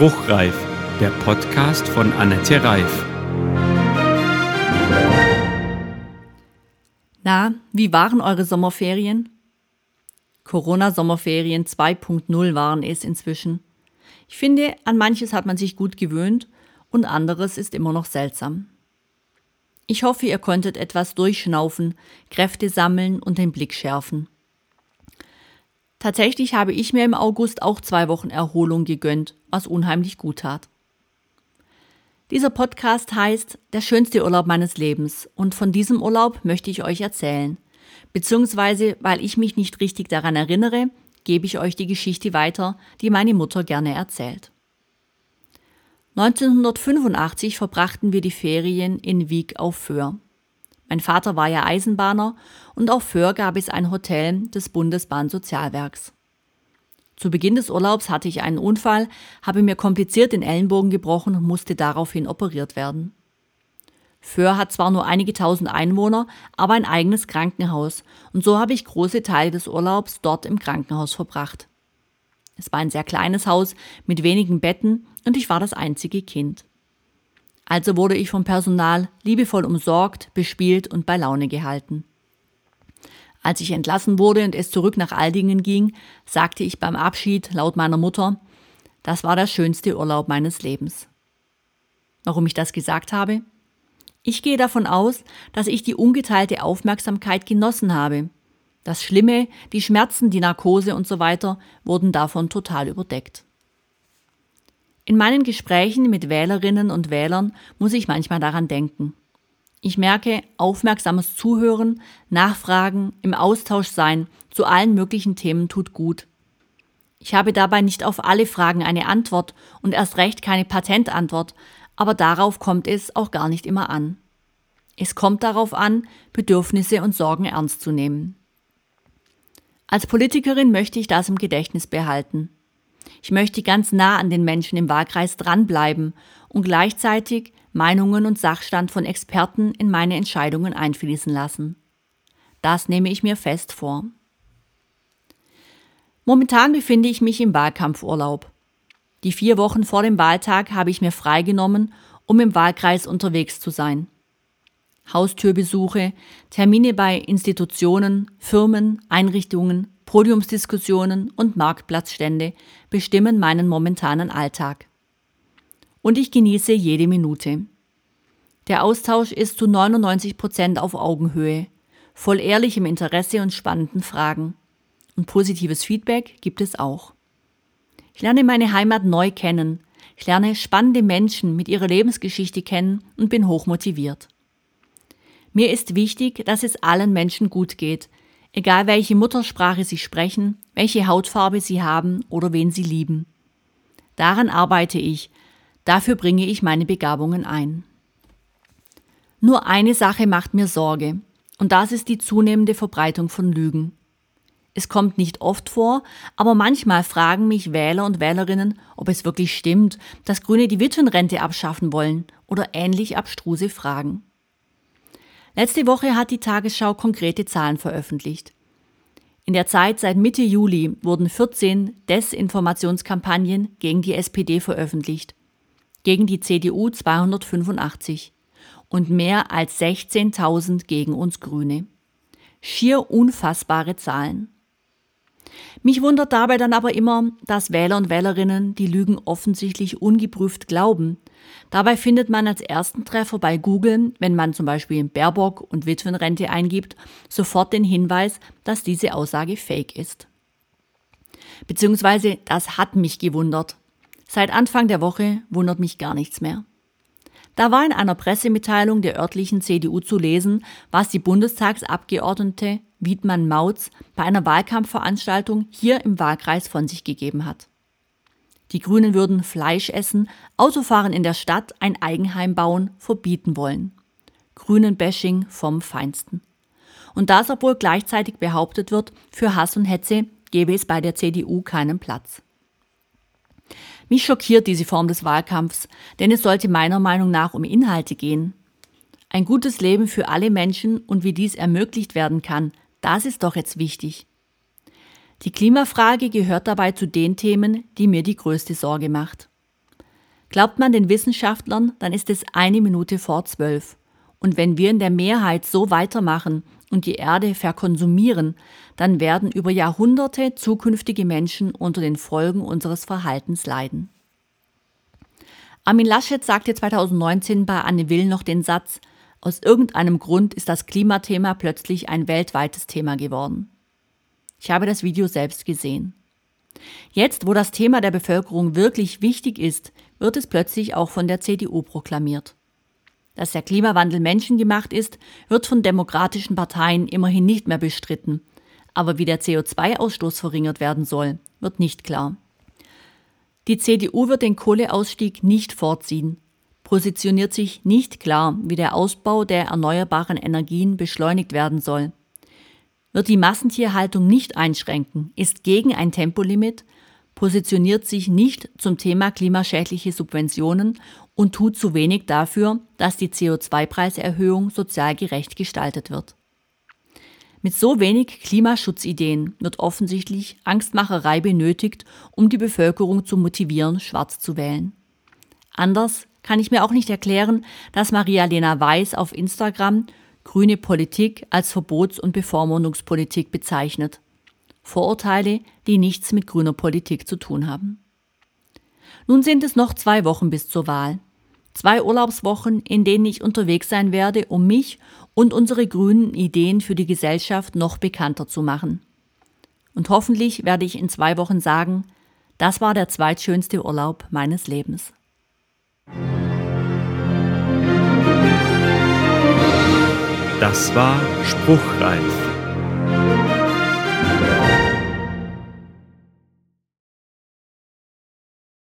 Spruchreif, der Podcast von Annette Reif. Na, wie waren eure Sommerferien? Corona-Sommerferien 2.0 waren es inzwischen. Ich finde, an manches hat man sich gut gewöhnt und anderes ist immer noch seltsam. Ich hoffe, ihr konntet etwas durchschnaufen, Kräfte sammeln und den Blick schärfen. Tatsächlich habe ich mir im August auch zwei Wochen Erholung gegönnt, was unheimlich gut tat. Dieser Podcast heißt Der schönste Urlaub meines Lebens und von diesem Urlaub möchte ich euch erzählen. Beziehungsweise, weil ich mich nicht richtig daran erinnere, gebe ich euch die Geschichte weiter, die meine Mutter gerne erzählt. 1985 verbrachten wir die Ferien in Wieg auf Föhr. Mein Vater war ja Eisenbahner und auf Föhr gab es ein Hotel des Bundesbahnsozialwerks. Zu Beginn des Urlaubs hatte ich einen Unfall, habe mir kompliziert den Ellenbogen gebrochen und musste daraufhin operiert werden. Föhr hat zwar nur einige tausend Einwohner, aber ein eigenes Krankenhaus und so habe ich große Teile des Urlaubs dort im Krankenhaus verbracht. Es war ein sehr kleines Haus mit wenigen Betten und ich war das einzige Kind. Also wurde ich vom Personal liebevoll umsorgt, bespielt und bei Laune gehalten. Als ich entlassen wurde und es zurück nach Aldingen ging, sagte ich beim Abschied laut meiner Mutter, das war der schönste Urlaub meines Lebens. Warum ich das gesagt habe? Ich gehe davon aus, dass ich die ungeteilte Aufmerksamkeit genossen habe. Das Schlimme, die Schmerzen, die Narkose und so weiter wurden davon total überdeckt. In meinen Gesprächen mit Wählerinnen und Wählern muss ich manchmal daran denken. Ich merke, aufmerksames Zuhören, Nachfragen, im Austausch sein zu allen möglichen Themen tut gut. Ich habe dabei nicht auf alle Fragen eine Antwort und erst recht keine Patentantwort, aber darauf kommt es auch gar nicht immer an. Es kommt darauf an, Bedürfnisse und Sorgen ernst zu nehmen. Als Politikerin möchte ich das im Gedächtnis behalten. Ich möchte ganz nah an den Menschen im Wahlkreis dranbleiben und gleichzeitig Meinungen und Sachstand von Experten in meine Entscheidungen einfließen lassen. Das nehme ich mir fest vor. Momentan befinde ich mich im Wahlkampfurlaub. Die vier Wochen vor dem Wahltag habe ich mir freigenommen, um im Wahlkreis unterwegs zu sein. Haustürbesuche, Termine bei Institutionen, Firmen, Einrichtungen, Podiumsdiskussionen und Marktplatzstände bestimmen meinen momentanen Alltag. Und ich genieße jede Minute. Der Austausch ist zu 99 Prozent auf Augenhöhe, voll ehrlichem Interesse und spannenden Fragen. Und positives Feedback gibt es auch. Ich lerne meine Heimat neu kennen, ich lerne spannende Menschen mit ihrer Lebensgeschichte kennen und bin hochmotiviert. Mir ist wichtig, dass es allen Menschen gut geht, egal welche Muttersprache sie sprechen, welche Hautfarbe sie haben oder wen sie lieben. Daran arbeite ich, dafür bringe ich meine Begabungen ein. Nur eine Sache macht mir Sorge, und das ist die zunehmende Verbreitung von Lügen. Es kommt nicht oft vor, aber manchmal fragen mich Wähler und Wählerinnen, ob es wirklich stimmt, dass Grüne die Witwenrente abschaffen wollen oder ähnlich abstruse Fragen. Letzte Woche hat die Tagesschau konkrete Zahlen veröffentlicht. In der Zeit seit Mitte Juli wurden 14 Desinformationskampagnen gegen die SPD veröffentlicht, gegen die CDU 285 und mehr als 16.000 gegen uns Grüne. Schier unfassbare Zahlen. Mich wundert dabei dann aber immer, dass Wähler und Wählerinnen die Lügen offensichtlich ungeprüft glauben. Dabei findet man als ersten Treffer bei Google, wenn man zum Beispiel Baerbock und Witwenrente eingibt, sofort den Hinweis, dass diese Aussage fake ist. Beziehungsweise das hat mich gewundert. Seit Anfang der Woche wundert mich gar nichts mehr. Da war in einer Pressemitteilung der örtlichen CDU zu lesen, was die Bundestagsabgeordnete Wiedmann Mautz bei einer Wahlkampfveranstaltung hier im Wahlkreis von sich gegeben hat. Die Grünen würden Fleisch essen, Autofahren in der Stadt, ein Eigenheim bauen, verbieten wollen. Grünen-Bashing vom Feinsten. Und das, obwohl gleichzeitig behauptet wird, für Hass und Hetze gebe es bei der CDU keinen Platz. Mich schockiert diese Form des Wahlkampfs, denn es sollte meiner Meinung nach um Inhalte gehen. Ein gutes Leben für alle Menschen und wie dies ermöglicht werden kann, das ist doch jetzt wichtig. Die Klimafrage gehört dabei zu den Themen, die mir die größte Sorge macht. Glaubt man den Wissenschaftlern, dann ist es eine Minute vor zwölf. Und wenn wir in der Mehrheit so weitermachen und die Erde verkonsumieren, dann werden über Jahrhunderte zukünftige Menschen unter den Folgen unseres Verhaltens leiden. Armin Laschet sagte 2019 bei Anne Will noch den Satz, aus irgendeinem Grund ist das Klimathema plötzlich ein weltweites Thema geworden. Ich habe das Video selbst gesehen. Jetzt, wo das Thema der Bevölkerung wirklich wichtig ist, wird es plötzlich auch von der CDU proklamiert. Dass der Klimawandel menschengemacht ist, wird von demokratischen Parteien immerhin nicht mehr bestritten. Aber wie der CO2-Ausstoß verringert werden soll, wird nicht klar. Die CDU wird den Kohleausstieg nicht vorziehen, positioniert sich nicht klar, wie der Ausbau der erneuerbaren Energien beschleunigt werden soll, wird die Massentierhaltung nicht einschränken, ist gegen ein Tempolimit, positioniert sich nicht zum Thema klimaschädliche Subventionen und tut zu wenig dafür, dass die CO2-Preiserhöhung sozial gerecht gestaltet wird. Mit so wenig Klimaschutzideen wird offensichtlich Angstmacherei benötigt, um die Bevölkerung zu motivieren, schwarz zu wählen. Anders kann ich mir auch nicht erklären, dass Maria-Lena Weiß auf Instagram grüne Politik als Verbots- und Bevormundungspolitik bezeichnet. Vorurteile, die nichts mit grüner Politik zu tun haben. Nun sind es noch zwei Wochen bis zur Wahl. Zwei Urlaubswochen, in denen ich unterwegs sein werde, um mich und unsere grünen Ideen für die Gesellschaft noch bekannter zu machen. Und hoffentlich werde ich in zwei Wochen sagen, das war der zweitschönste Urlaub meines Lebens. Das war Spruchreif